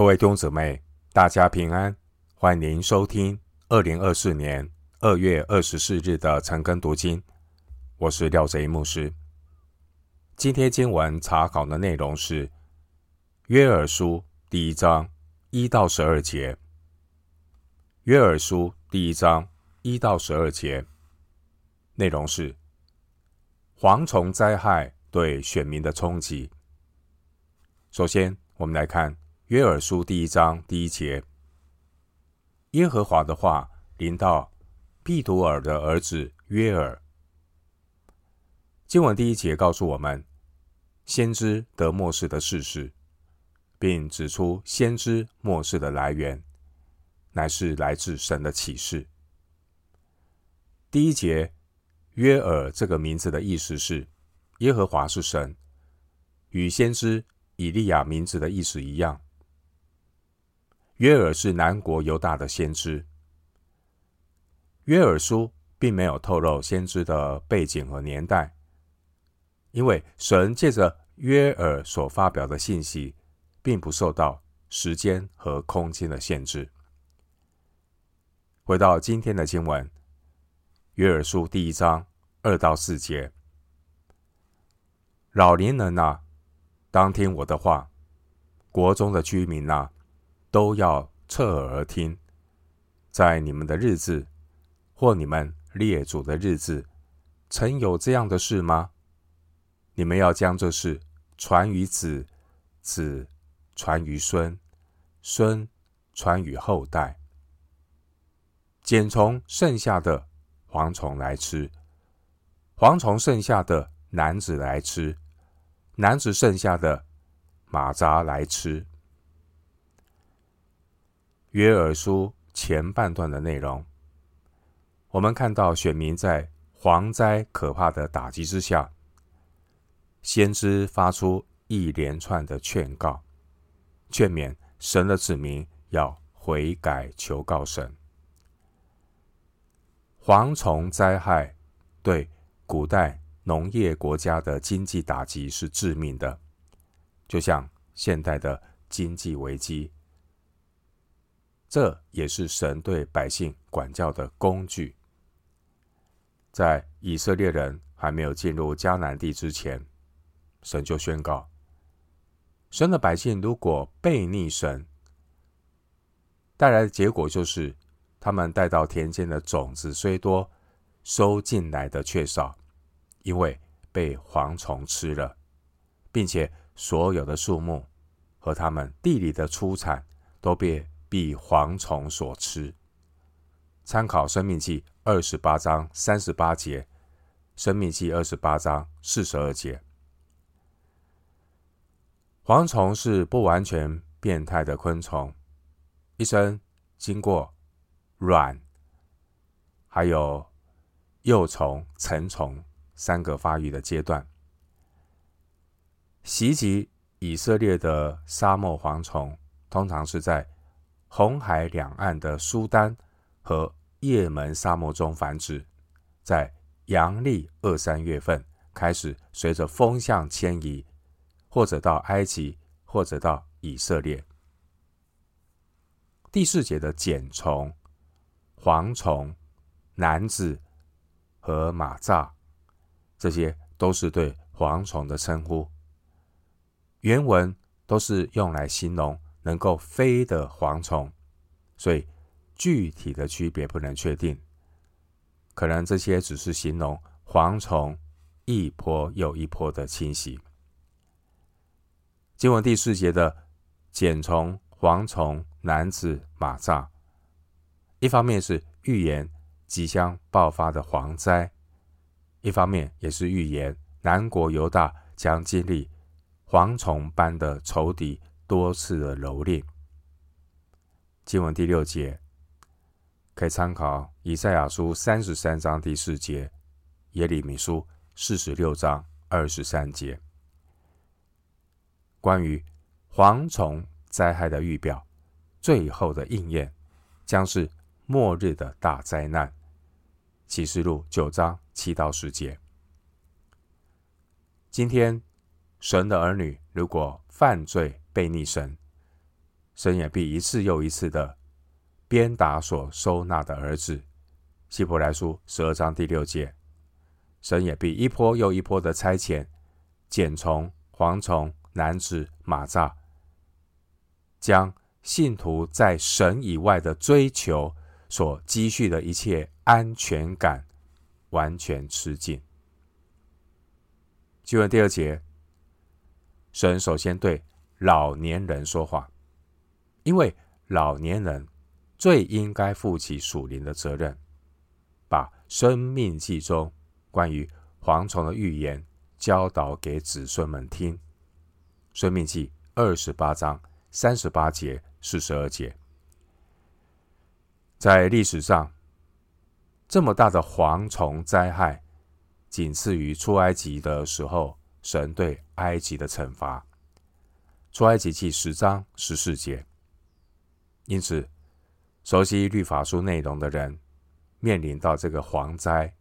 各位弟兄姊妹，大家平安，欢迎收听二零二四年二月二十四日的晨更读经。我是廖贼牧师。今天经文查考的内容是约珥书第一章一到十二节。约珥书第一章一到十二节内容是蝗虫灾害对选民的冲击。首先，我们来看。约珥书第一章第一节：耶和华的话临到毕土珥的儿子约珥。经文第一节告诉我们，先知得末世的事实，并指出先知末世的来源，乃是来自神的启示。第一节，约珥这个名字的意思是耶和华是神，与先知以利亚名字的意思一样。约尔是南国犹大的先知。约尔书并没有透露先知的背景和年代，因为神借着约尔所发表的信息，并不受到时间和空间的限制。回到今天的经文，约尔书第一章二到四节：老年人哪，当听我的话；国中的居民哪。都要侧耳而听，在你们的日子，或你们列祖的日子，曾有这样的事吗？你们要将这事传于子，子传于孙，孙传于后代。茧虫剩下的蝗虫来吃，蝗虫剩下的男子来吃，男子剩下的马扎来吃。约珥书前半段的内容，我们看到选民在蝗灾可怕的打击之下，先知发出一连串的劝告，劝勉神的子民要悔改求告神。蝗虫灾害对古代农业国家的经济打击是致命的，就像现代的经济危机。这也是神对百姓管教的工具。在以色列人还没有进入迦南地之前，神就宣告：神的百姓如果背逆神，带来的结果就是他们带到田间的种子虽多，收进来的却少，因为被蝗虫吃了，并且所有的树木和他们地里的出产都被。被蝗虫所吃。参考《生命记》二十八章三十八节，《生命记》二十八章四十二节。蝗虫是不完全变态的昆虫，一生经过卵、还有幼虫、成虫三个发育的阶段。袭击以色列的沙漠蝗虫，通常是在红海两岸的苏丹和叶门沙漠中繁殖，在阳历二三月份开始随着风向迁移，或者到埃及，或者到以色列。第四节的茧虫、蝗虫、男子和蚂蚱，这些都是对蝗虫的称呼。原文都是用来形容。能够飞的蝗虫，所以具体的区别不能确定。可能这些只是形容蝗虫一波又一波的侵袭。经文第四节的茧虫、蝗虫、男子、马蚱，一方面是预言即将爆发的蝗灾，一方面也是预言南国犹大将经历蝗虫般的仇敌。多次的蹂躏。经文第六节可以参考以赛亚书三十三章第四节，耶利米书四十六章二十三节，关于蝗虫灾害的预表，最后的应验将是末日的大灾难。启示录九章七到十节。今天神的儿女如果犯罪，悖逆神，神也必一次又一次的鞭打所收纳的儿子。希伯来书十二章第六节，神也必一波又一波的差遣茧虫、蝗虫、男子、马蚱，将信徒在神以外的追求所积蓄的一切安全感完全吃尽。经文第二节，神首先对老年人说话，因为老年人最应该负起属灵的责任，把生命记中关于蝗虫的预言教导给子孙们听。生命记二十八章三十八节、四十二节，在历史上，这么大的蝗虫灾害。仅次于出埃及的时候，神对埃及的惩罚。出埃及记十章十四节。因此，熟悉律法书内容的人，面临到这个蝗灾，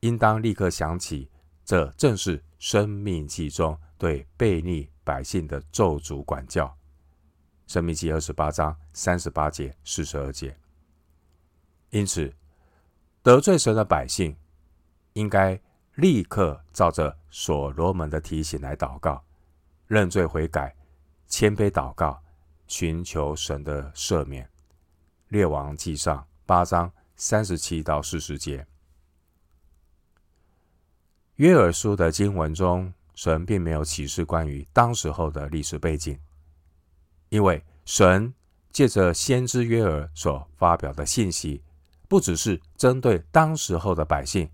应当立刻想起，这正是生命记中对悖逆百姓的咒诅管教。生命记二十八章三十八节、四十二节。因此，得罪神的百姓。应该立刻照着所罗门的提醒来祷告、认罪悔改、谦卑祷告，寻求神的赦免。列王记上八章三十七到四十节。约珥书的经文中，神并没有启示关于当时候的历史背景，因为神借着先知约珥所发表的信息，不只是针对当时候的百姓。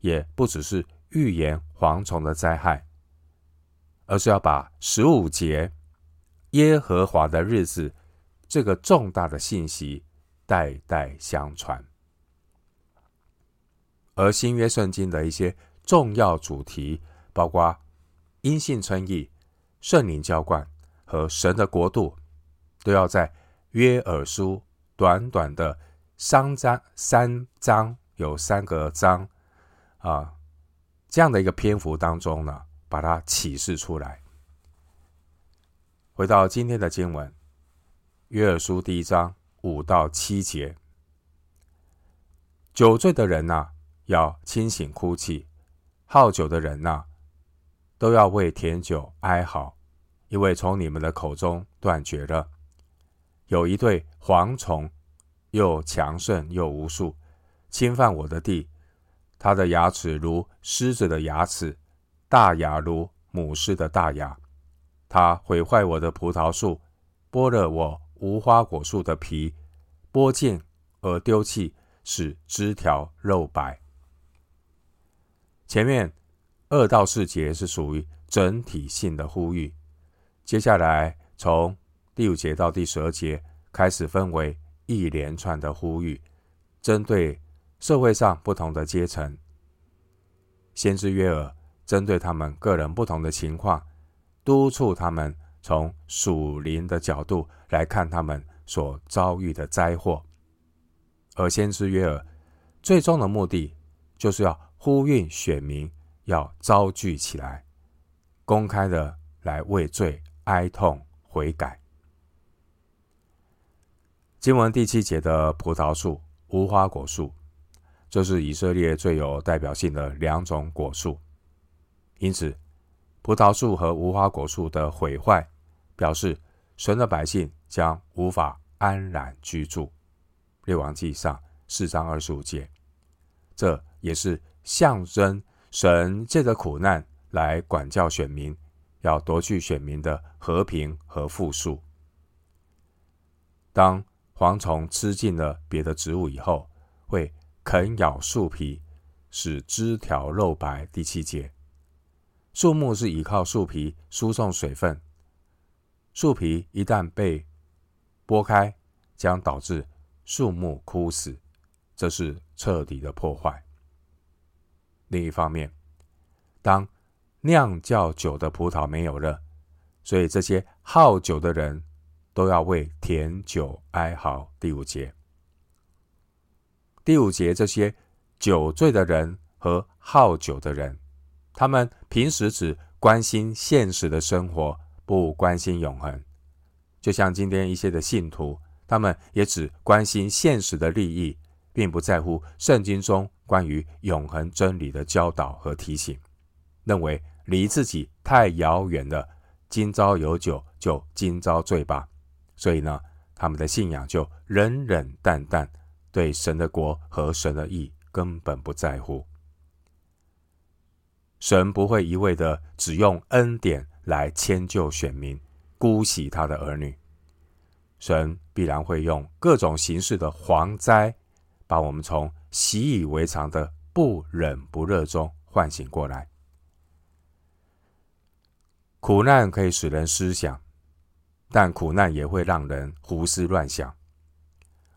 也不只是预言蝗虫的灾害，而是要把十五节耶和华的日子这个重大的信息代代相传。而新约圣经的一些重要主题，包括因信称义、圣灵浇灌和神的国度，都要在约珥书短短的三章，三章有三个章。啊，这样的一个篇幅当中呢，把它启示出来。回到今天的经文，约珥书第一章五到七节，酒醉的人呐、要清醒哭泣；好酒的人呐、都要为甜酒哀嚎，因为从你们的口中断绝了。有一对蝗虫，又强盛又无数，侵犯我的地。他的牙齿如狮子的牙齿，大雅如母狮的大雅。他毁坏我的葡萄树，剥了我无花果树的皮，剥尽而丢弃，使枝条露白。前面二到四节是属于整体性的呼吁，接下来从第五节到第十二节开始分为一连串的呼吁，针对。社会上不同的阶层，先知约尔针对他们个人不同的情况，督促他们从属灵的角度来看他们所遭遇的灾祸。而先知约珥最终的目的，就是要呼吁选民要遭聚起来，公开的来为罪哀痛悔改。经文第七节的葡萄树、无花果树。这是以色列最有代表性的两种果树，因此葡萄树和无花果树的毁坏，表示神的百姓将无法安然居住。列王记上四章二十五节，这也是象征神借着苦难来管教选民，要夺去选民的和平和富庶。当蝗虫吃尽了别的植物以后，会。啃咬树皮，使枝条露白。第七节，树木是依靠树皮输送水分，树皮一旦被剥开，将导致树木枯死，这是彻底的破坏。另一方面，当酿造酒的葡萄没有了，所以这些好酒的人都要为甜酒哀嚎。第五节。第五节，这些酒醉的人和好酒的人，他们平时只关心现实的生活，不关心永恒。就像今天一些的信徒，他们也只关心现实的利益，并不在乎圣经中关于永恒真理的教导和提醒，认为离自己太遥远了，今朝有酒就今朝醉吧。所以呢，他们的信仰就冷冷淡淡，对神的国和神的义根本不在乎。神不会一味的只用恩典来迁就选民，姑息他的儿女。神必然会用各种形式的蝗灾。把我们从习以为常的不冷不热中唤醒过来。苦难可以使人思想，但苦难也会让人胡思乱想。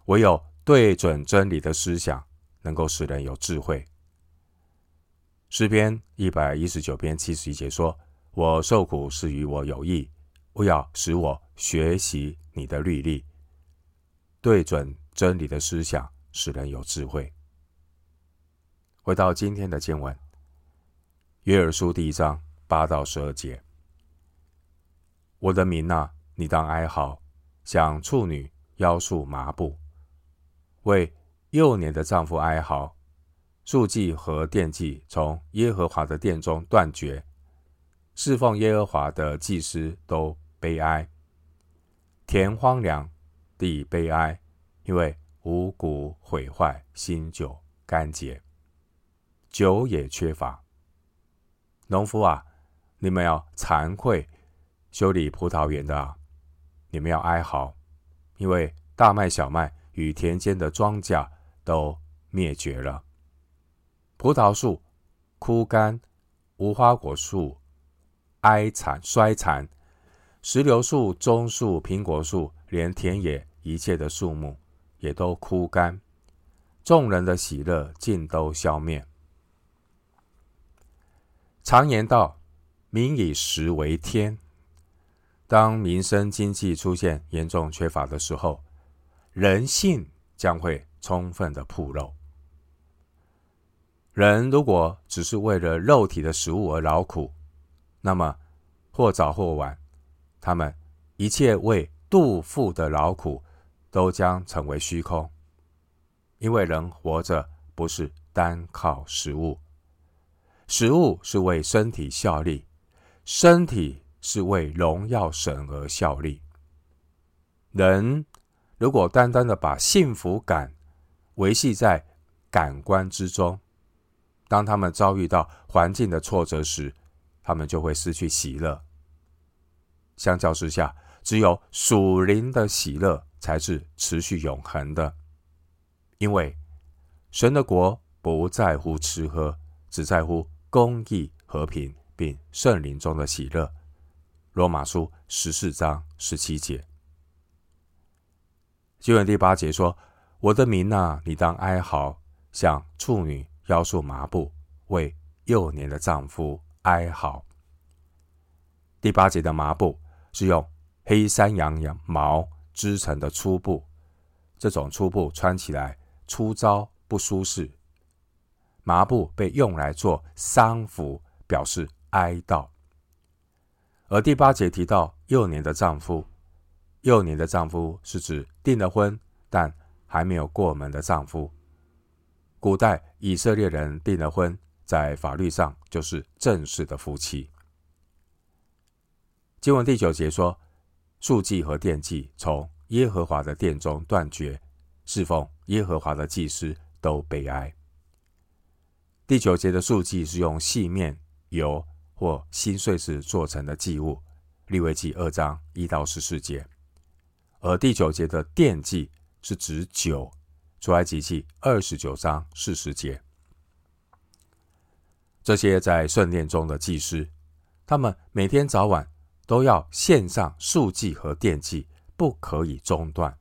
唯有对准真理的思想，能够使人有智慧。诗篇一百一十九篇七十一节说：“我受苦是与我有益，我要使我学习你的律例。”对准真理的思想。使人有智慧。回到今天的经文，约珥书第一章八到十二节：我的民哪，你当哀嚎，像处女腰束麻布，为幼年的丈夫哀嚎。素祭和奠祭从耶和华的殿中断绝，侍奉耶和华的祭司都悲哀。田荒凉，地悲哀，因为。五谷毁坏，新酒干竭，酒也缺乏。农夫啊，你们要惭愧；修理葡萄园的啊，你们要哀嚎，因为大麦、小麦与田间的庄稼都灭绝了。葡萄树枯干，无花果树哀惨衰残，石榴树、棕树、苹果树，连田野一切的树木。也都枯干，众人的喜乐尽都消灭。常言道：“民以食为天。”当民生经济出现严重缺乏的时候，人性将会充分的暴露。人如果只是为了肉体的食物而劳苦，那么或早或晚，他们一切为肚腹的劳苦。都将成为虚空，因为人活着不是单靠食物，食物是为身体效力，身体是为荣耀神而效力。人如果单单的把幸福感维系在感官之中，当他们遭遇到环境的挫折时，他们就会失去喜乐。相较之下，只有属灵的喜乐。才是持续永恒的，因为神的国不在乎吃喝，只在乎公义、和平，并圣灵中的喜乐。罗马书十四章十七节，经文第八节说：“我的民哪，你当哀嚎，像处女腰束麻布，为幼年的丈夫哀嚎。”第八节的麻布是用黑山羊羊毛。织成的粗布，这种粗布穿起来粗糙不舒适。麻布被用来做丧服，表示哀悼。而第八节提到幼年的丈夫，幼年的丈夫是指订了婚但还没有过门的丈夫。古代以色列人订了婚，在法律上就是正式的夫妻。经文第九节说。数祭和奠祭从耶和华的殿中断绝，侍奉耶和华的祭司都悲哀。第九节的数祭是用细面、油或新碎石做成的祭物，利未记二章一到十四节；而第九节的奠祭是指酒，出埃及记二十九章四十节。这些在圣殿中的祭司，他们每天早晚。都要献上素祭和奠祭，不可以中断。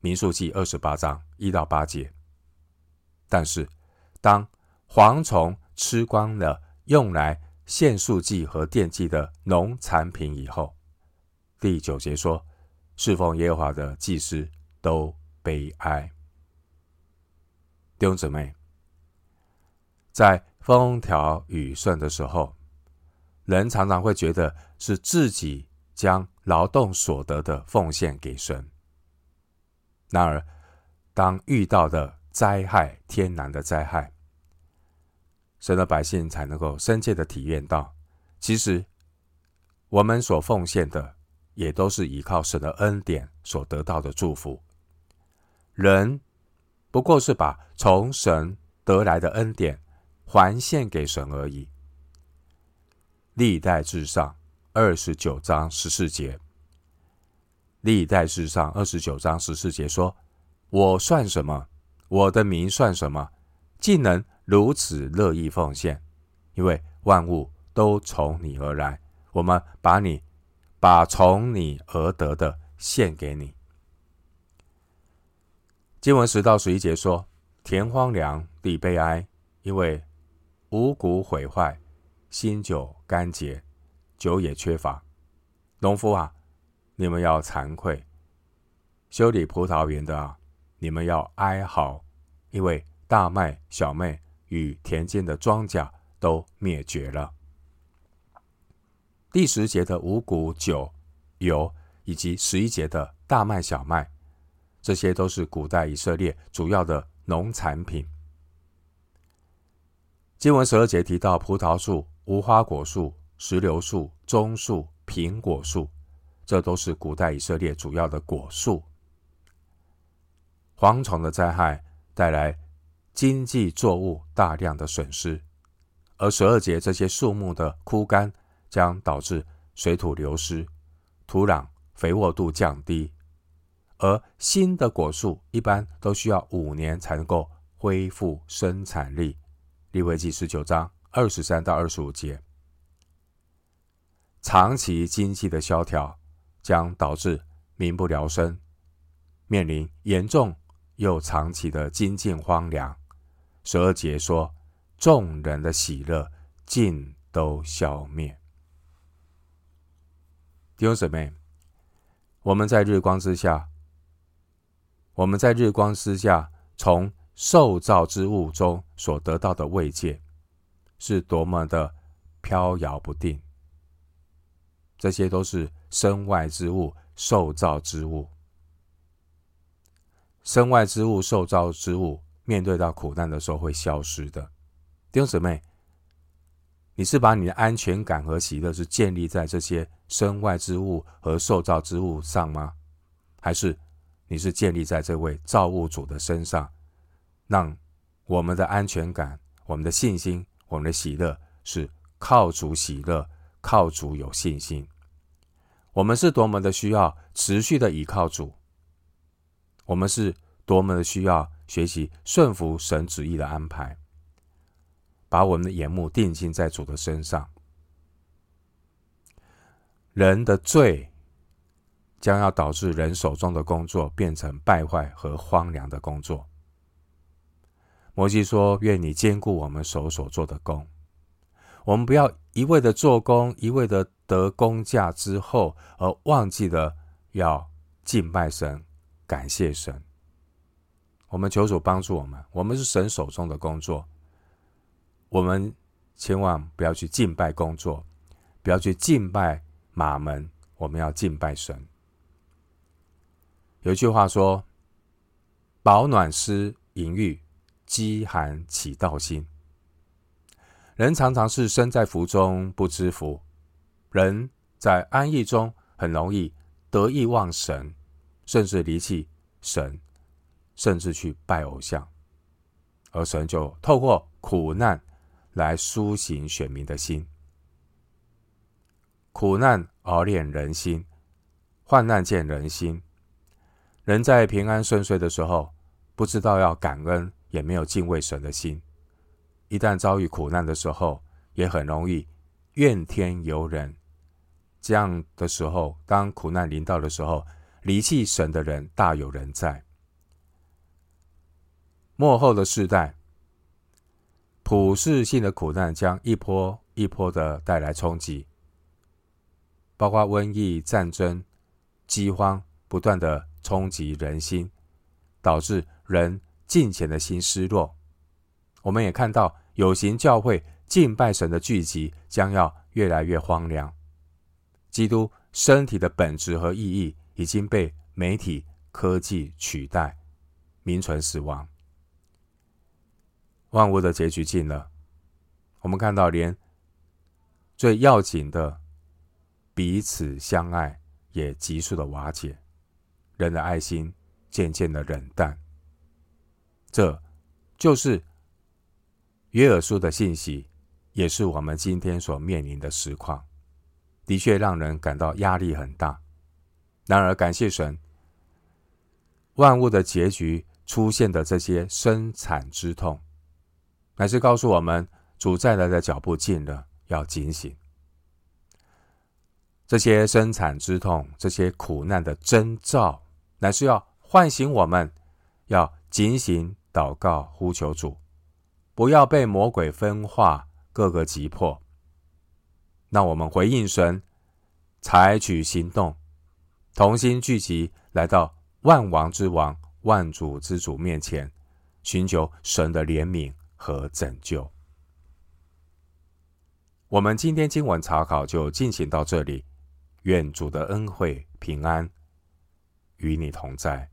民数记二十八章一到八节。但是，当蝗虫吃光了用来献素祭和奠祭的农产品以后，第九节说，侍奉耶和华的祭司都悲哀。弟兄姊妹，在风调雨顺的时候。人常常会觉得是自己将劳动所得的奉献给神。然而，当遇到的灾害、天然的灾害，神的百姓才能够深切的体验到，其实我们所奉献的，也都是依靠神的恩典所得到的祝福。人不过是把从神得来的恩典还献给神而已。历代志上二十九章十四节。历代志上二十九章十四节说：“我算什么？我的民算什么？竟能如此乐意奉献？因为万物都从你而来，我们把你把从你而得的献给你。”经文十到十一节说：“田荒凉，地悲哀，因为五谷毁坏，新酒干竭，酒也缺乏。农夫啊！”你们要惭愧，修理葡萄园的啊，你们要哀嚎，因为大麦、小麦与田间的庄稼都灭绝了。第十节的五谷、酒、油，以及十一节的大麦、小麦，这些都是古代以色列主要的农产品。经文十二节提到葡萄树、无花果树、石榴树、棕树、苹果树。这都是古代以色列主要的果树。蝗虫的灾害带来经济作物大量的损失，而十二节这些树木的枯干将导致水土流失，土壤肥沃度降低，而新的果树一般都需要五年才能够恢复生产力。利未记十九章二十三到二十五节，长期经济的萧条。将导致民不聊生，面临严重又长期的经济荒凉。十二节说，众人的喜乐尽都消灭。弟兄姊妹，我们在日光之下，我们在日光之下，从受造之物中所得到的慰藉，是多么的飘摇不定。这些都是身外之物、受造之物。身外之物、受造之物，面对到苦难的时候会消失的。弟兄姊妹，你是把你的安全感和喜乐是建立在这些身外之物和受造之物上吗？还是你是建立在这位造物主的身上，让我们的安全感、我们的信心、我们的喜乐是靠主喜乐？靠主有信心，我们是多么的需要持续的倚靠主，我们是多么的需要学习顺服神旨意的安排，把我们的眼目定睛在主的身上。人的罪将要导致人手中的工作变成败坏和荒凉的工作。摩西说：“愿你兼顾我们手所做的工。”我们不要一味的做工，一味的得工价之后，而忘记了要敬拜神、感谢神。我们求主帮助我们，我们是神手中的工作，我们千万不要去敬拜工作，不要去敬拜马门，我们要敬拜神。有一句话说：“饱暖思淫欲，饥寒起盗心。”人常常是身在福中不知福，人在安逸中很容易得意忘神，甚至离弃神，甚至去拜偶像，而神就透过苦难来苏醒选民的心。苦难熬炼人心，患难见人心。人在平安顺遂的时候，不知道要感恩，也没有敬畏神的心。一旦遭遇苦难的时候，也很容易怨天尤人。这样的时候，当苦难临到的时候，离弃神的人大有人在。末后的世代，普世性的苦难将一波一波的带来冲击，包括瘟疫、战争、饥荒，不断的冲击人心，导致人敬虔的心失落。我们也看到。有形教会敬拜神的聚集将要越来越荒凉，基督身体的本质和意义已经被媒体科技取代，名存实亡。万物的结局近了，我们看到连最要紧的彼此相爱也急速的瓦解，人的爱心渐渐的冷淡。这就是约尔书的信息，也是我们今天所面临的实况。的确让人感到压力很大。然而，感谢神，万物的结局出现的这些生产之痛，乃是告诉我们主再来的脚步近了，要警醒。这些生产之痛，这些苦难的征兆，乃是要唤醒我们，要警醒。祷告呼求主，不要被魔鬼分化，各个击破。让我们回应神，采取行动，同心聚集，来到万王之王、万主之主面前，寻求神的怜悯和拯救。我们今天经文查考就进行到这里，愿主的恩惠平安与你同在。